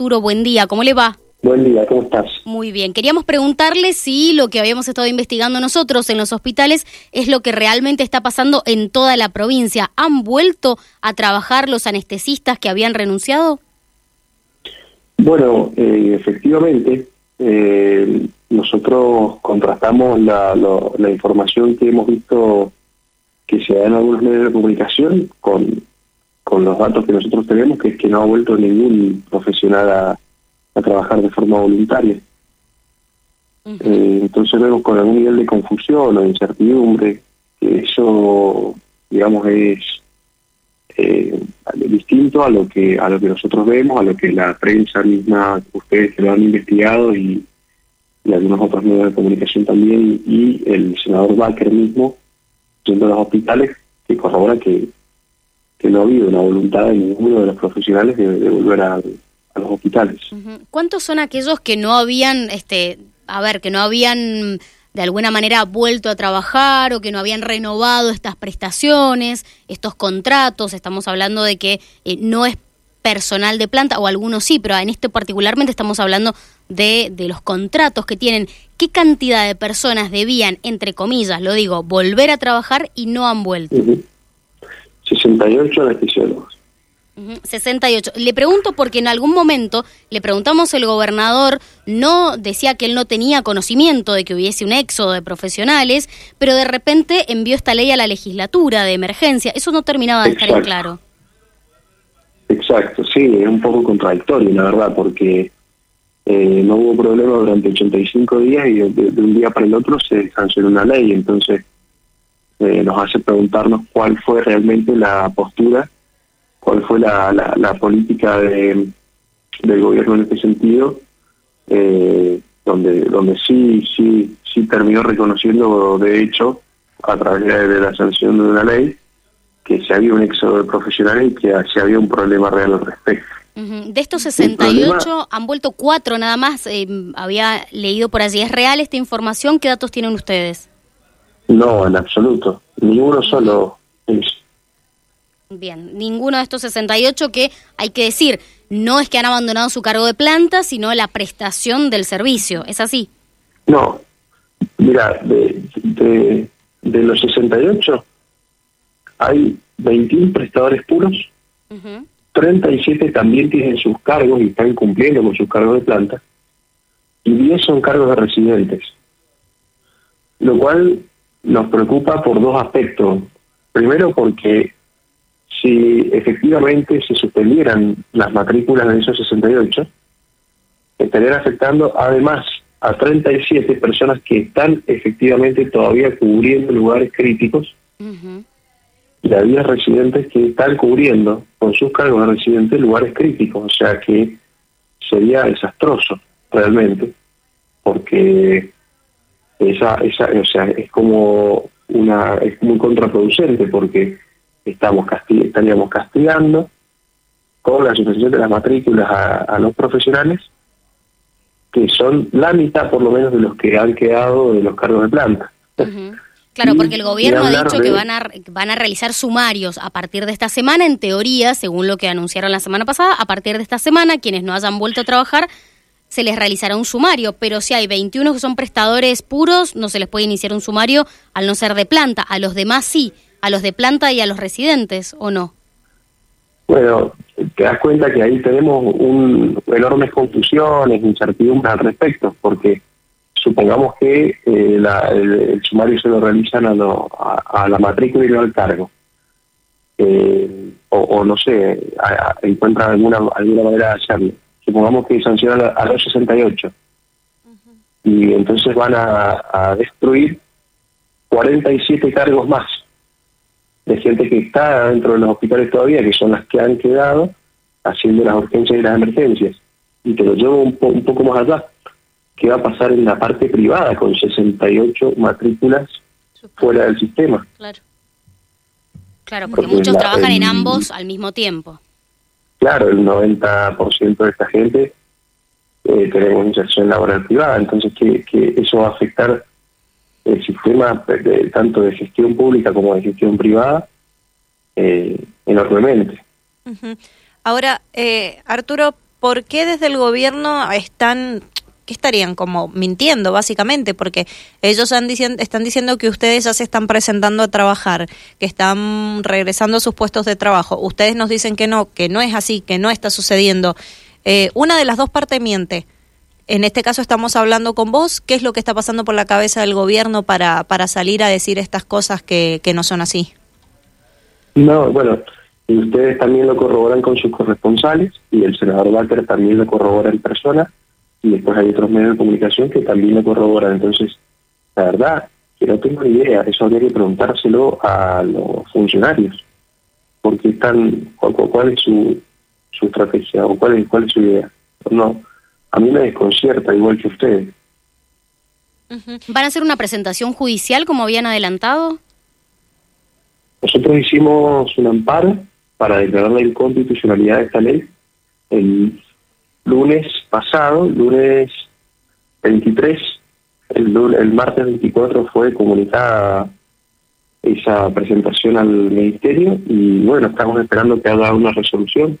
Arturo, buen día, ¿cómo le va? Buen día, ¿cómo estás? Muy bien, queríamos preguntarle si lo que habíamos estado investigando nosotros en los hospitales es lo que realmente está pasando en toda la provincia. ¿Han vuelto a trabajar los anestesistas que habían renunciado? Bueno, eh, efectivamente, eh, nosotros contrastamos la, la información que hemos visto que se da en algunos medios de comunicación con, con los datos que nosotros tenemos, que es que no ha vuelto ningún profesional a a trabajar de forma voluntaria. Eh, entonces vemos con algún nivel de confusión o de incertidumbre que eso, digamos, es eh, distinto a lo que a lo que nosotros vemos, a lo que la prensa misma, ustedes que lo han investigado y, algunos otros medios de comunicación también, y el senador Baker mismo, yendo a los hospitales, que corrobora que, que no ha habido una voluntad de ninguno de los profesionales de volver a, a los hospitales. ¿Cuántos son aquellos que no habían, este, a ver, que no habían de alguna manera vuelto a trabajar o que no habían renovado estas prestaciones, estos contratos? Estamos hablando de que eh, no es personal de planta, o algunos sí, pero en esto particularmente estamos hablando de, de los contratos que tienen. ¿Qué cantidad de personas debían, entre comillas, lo digo, volver a trabajar y no han vuelto? 68 anestesiólogos. 68. Le pregunto porque en algún momento le preguntamos el gobernador, no decía que él no tenía conocimiento de que hubiese un éxodo de profesionales, pero de repente envió esta ley a la legislatura de emergencia. Eso no terminaba de estar en claro. Exacto, sí, es un poco contradictorio, la verdad, porque eh, no hubo problema durante 85 días y de, un día para el otro se sancionó una ley. Entonces eh, nos hace preguntarnos cuál fue realmente la postura cuál fue la, la, política de, del gobierno en este sentido, eh, donde donde sí sí sí terminó reconociendo de hecho a través de, la sanción de una ley que se había un éxodo de profesionales y que se había un problema real al respecto. De estos 68 han vuelto cuatro nada más. Eh, había leído por allí. ¿Es real esta información? ¿Qué datos tienen ustedes? No, en absoluto. Ni uno solo es. Bien, ninguno de estos 68 que hay que decir, no es que han abandonado su cargo de planta, sino la prestación del servicio, ¿es así? No, mira, de, de, los 68 hay 21 prestadores puros, 37 también tienen sus cargos y están cumpliendo con sus cargos de planta, y 10 son cargos de residentes, lo cual nos preocupa por dos aspectos. Primero porque si efectivamente se suspendieran las matrículas de esos 68, estarían afectando además a 37 personas que están efectivamente todavía cubriendo lugares críticos y a 10 residentes que están cubriendo con sus cargos de residentes lugares críticos, o sea que sería desastroso realmente, porque esa, esa, o sea, es como una, es muy contraproducente porque estamos estaríamos castigando con la suspensión de las matrículas a, los profesionales, que son la mitad por lo menos de los que han quedado de los cargos de planta. Claro, porque el gobierno ha dicho que van a, van a realizar sumarios a partir de esta semana, en teoría, según lo que anunciaron la semana pasada, a partir de esta semana, quienes no hayan vuelto a trabajar, se les realizará un sumario, pero si hay 21 que son prestadores puros, no se les puede iniciar un sumario al no ser de planta, a los demás sí a los de planta y a los residentes, ¿o no? Bueno, te das cuenta que ahí tenemos un, enormes confusiones, incertidumbres al respecto, porque supongamos que eh, el, sumario se lo realizan a, la matrícula y no al cargo. Eh, o, no sé, encuentran alguna alguna manera de hacerlo. Supongamos que sancionan a, los 68 y entonces van a, a destruir 47 cargos más de gente que está dentro de los hospitales todavía, que son las que han quedado haciendo las urgencias y las emergencias. Y te lo llevo un, un poco más allá. ¿Qué va a pasar en la parte privada con 68 matrículas fuera del sistema? Claro. Claro, porque, muchos trabajan en ambos al mismo tiempo. Claro, el 90% de esta gente eh, tenemos inserción laboral privada, entonces que, que eso va a afectar el sistema tanto de gestión pública como de gestión privada eh, enormemente. Ahora, eh, Arturo, ¿por qué desde el gobierno están estarían como mintiendo básicamente porque ellos han están diciendo que ustedes ya se están presentando a trabajar, que están regresando a sus puestos de trabajo. Ustedes nos dicen que no, que no es así, que no está sucediendo. Eh, una de las dos partes miente. En este caso estamos hablando con vos. ¿Qué es lo que está pasando por la cabeza del gobierno para, para salir a decir estas cosas que, que no son así? No, bueno, ustedes también lo corroboran con sus corresponsales y el senador Walter también lo corrobora en persona y después hay otros medios de comunicación que también lo corroboran. Entonces, la verdad, que no tengo ni idea, eso habría que preguntárselo a los funcionarios, porque están, cuál, es su, su estrategia o cuál es, cuál es su idea. No, a mí me desconcierta igual que ustedes. ¿Van a hacer una presentación judicial como habían adelantado? Nosotros hicimos un amparo para declarar la inconstitucionalidad de esta ley el lunes pasado, lunes 23, el, el martes 24 fue comunicada esa presentación al ministerio y bueno, estamos esperando que haga una resolución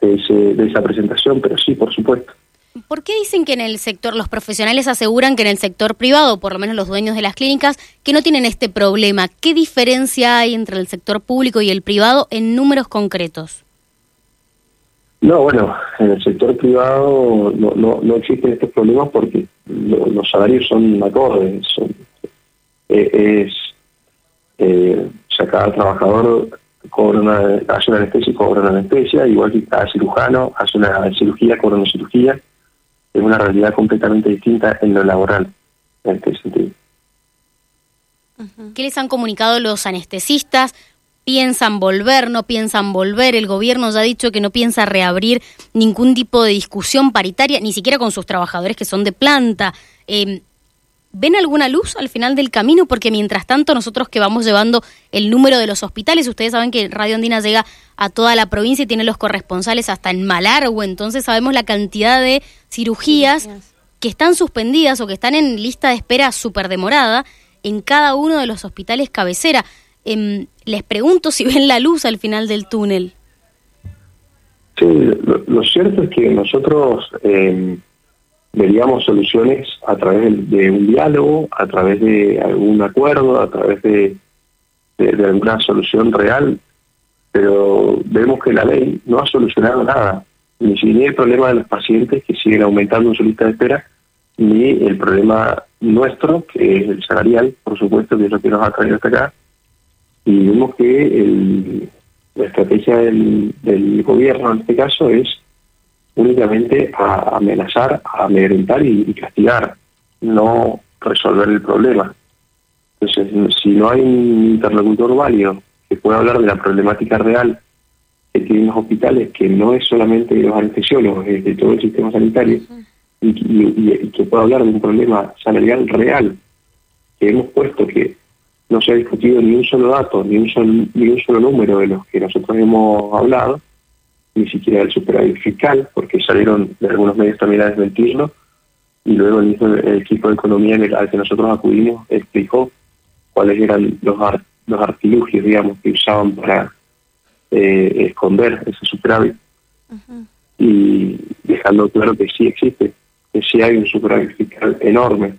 de, de esa presentación, pero sí, por supuesto. ¿Por qué dicen que en el sector, los profesionales aseguran que en el sector privado, por lo menos los dueños de las clínicas, que no tienen este problema? ¿Qué diferencia hay entre el sector público y el privado en números concretos? No, bueno, en el sector privado no, no, no existen estos problemas porque los salarios son acordes. Son, eh, es, eh, o sea, cada trabajador cobra una, hace una anestesia y cobra una anestesia, igual que cada cirujano hace una cirugía, cobra una cirugía. Es una realidad completamente distinta en lo laboral, en este sentido. ¿Qué les han comunicado los anestesistas? Piensan volver, no piensan volver. El gobierno ya ha dicho que no piensa reabrir ningún tipo de discusión paritaria, ni siquiera con sus trabajadores que son de planta. Em, ¿Ven alguna luz al final del camino? Porque mientras tanto nosotros que vamos llevando el número de los hospitales, ustedes saben que Radio Andina llega a toda la provincia y tiene los corresponsales hasta en Malargüe, entonces sabemos la cantidad de cirugías que están suspendidas o que están en lista de espera súper demorada en cada uno de los hospitales cabecera. Em, les pregunto si ven la luz al final del túnel. Sí, lo, cierto es que nosotros eh, veríamos soluciones a través de, un diálogo, a través de algún acuerdo, a través de, de, alguna solución real, pero vemos que la ley no ha solucionado nada, ni siquiera el problema de los pacientes que siguen aumentando en su lista de espera, ni el problema nuestro, que es el salarial, por supuesto, que es lo que nos ha traído hasta acá, y vemos que la estrategia del, gobierno en este caso es únicamente amenazar, a amedrentar y, castigar, no resolver el problema. Entonces, si no hay un interlocutor válido que pueda hablar de la problemática real que tienen los hospitales, que no es solamente de los anestesiólogos, es de todo el sistema sanitario, y, y, que pueda hablar de un problema salarial real, que hemos puesto que no se ha discutido ni un solo dato, ni un solo, ni un solo número de los que nosotros hemos hablado, ni siquiera del superávit fiscal, porque salieron de algunos medios también a desmentirlo, y luego el mismo equipo de economía al que nosotros acudimos explicó cuáles eran los, los artilugios, digamos, que usaban para eh, esconder ese superávit, y dejando claro que sí existe, que sí hay un superávit fiscal enorme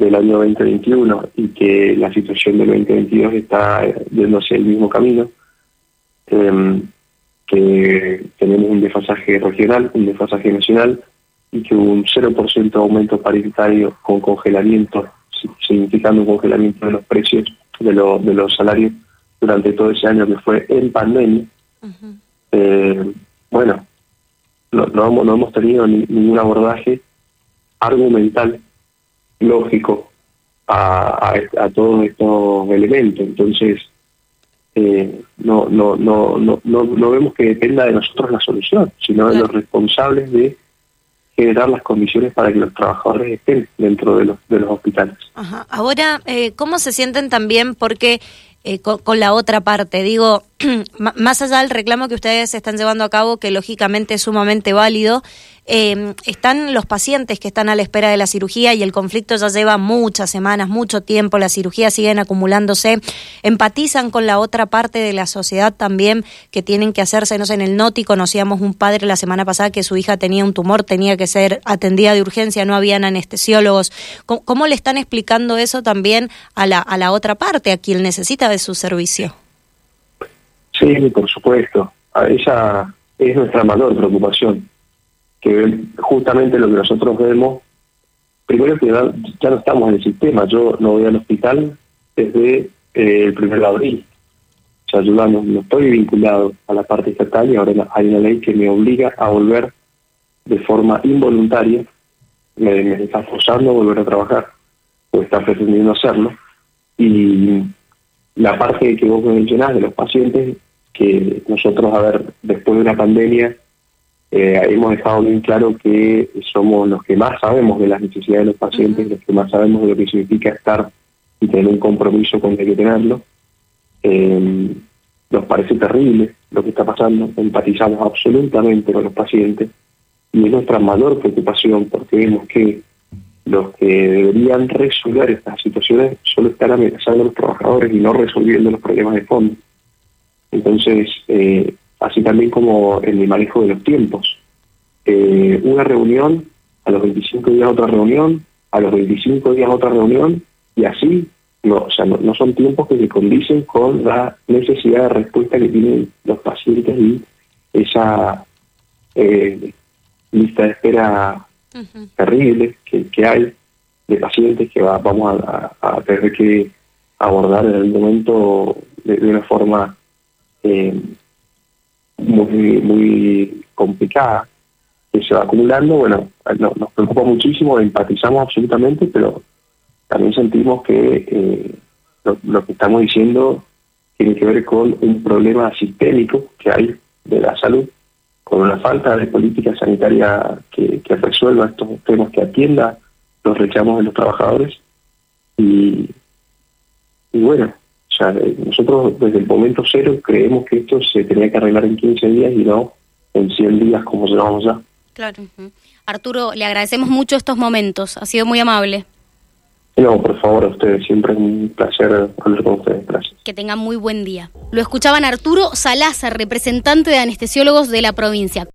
del año 2021 y que la situación del 2022 está yendo hacia el mismo camino, em, que tenemos un desfasaje regional, un desfasaje nacional y que hubo un 0% aumento paritario con congelamiento, significando un congelamiento de los precios de, de los salarios durante todo ese año que fue en pandemia. Eh, bueno, no, no, no hemos tenido ningún abordaje argumental lógico a, a, todos estos elementos. Entonces, eh, no, no, no, no, no, vemos que dependa de nosotros la solución, sino de los responsables de generar las condiciones para que los trabajadores estén dentro de los, de los hospitales. Ahora, eh, ¿cómo se sienten también? Porque eh, con, la otra parte, digo, más allá del reclamo que ustedes están llevando a cabo, que lógicamente es sumamente válido, eh, están los pacientes que están a la espera de la cirugía y el conflicto ya lleva muchas semanas, mucho tiempo, las cirugías siguen acumulándose, empatizan con la otra parte de la sociedad también que tienen que hacerse, no sé, en el NOTI conocíamos un padre la semana pasada que su hija tenía un tumor, tenía que ser atendida de urgencia, no habían anestesiólogos. ¿Cómo, le están explicando eso también a la, a la otra parte, a quien necesita de su servicio? Sí, por supuesto. Esa es nuestra mayor preocupación, que justamente lo que nosotros vemos, primero que ya, no estamos en el sistema, yo no voy al hospital desde eh, el primer de abril. O sea, yo no, estoy vinculado a la parte estatal y ahora hay una ley que me obliga a volver de forma involuntaria, me, está forzando a volver a trabajar, o está pretendiendo hacerlo. Y la parte que vos mencionás de los pacientes, que nosotros, a ver, después de una pandemia, eh, hemos dejado bien claro que somos los que más sabemos de las necesidades de los pacientes, los que más sabemos de lo que significa estar y tener un compromiso con el que tenerlo. Eh, nos parece terrible lo que está pasando, empatizamos absolutamente con los pacientes y es nuestra mayor preocupación porque vemos que los que deberían resolver estas situaciones solo están amenazando a los trabajadores y no resolviendo los problemas de fondo. Entonces, eh, así también como en el manejo de los tiempos. Eh, una reunión, a los 25 días otra reunión, a los 25 días otra reunión, y así, no, o sea, no, son tiempos que se condicen con la necesidad de respuesta que tienen los pacientes y esa eh, lista de espera terrible que, que, hay de pacientes que vamos a, tener que abordar en el momento de una forma eh, muy, muy complicada que se va acumulando. Bueno, nos preocupa muchísimo, empatizamos absolutamente, pero también sentimos que eh, lo, que estamos diciendo tiene que ver con un problema sistémico que hay de la salud, con una falta de política sanitaria que, resuelva estos temas, que atienda los reclamos de los trabajadores. Y, y bueno, nosotros desde el momento cero creemos que esto se tenía que arreglar en 15 días y no en 100 días como llevamos ya. Claro. Arturo, le agradecemos mucho estos momentos. Ha sido muy amable. No, por favor, a ustedes. Siempre es un placer hablar con ustedes. Gracias. Que tengan muy buen día. Lo escuchaban Arturo Salazar, representante de anestesiólogos de la provincia.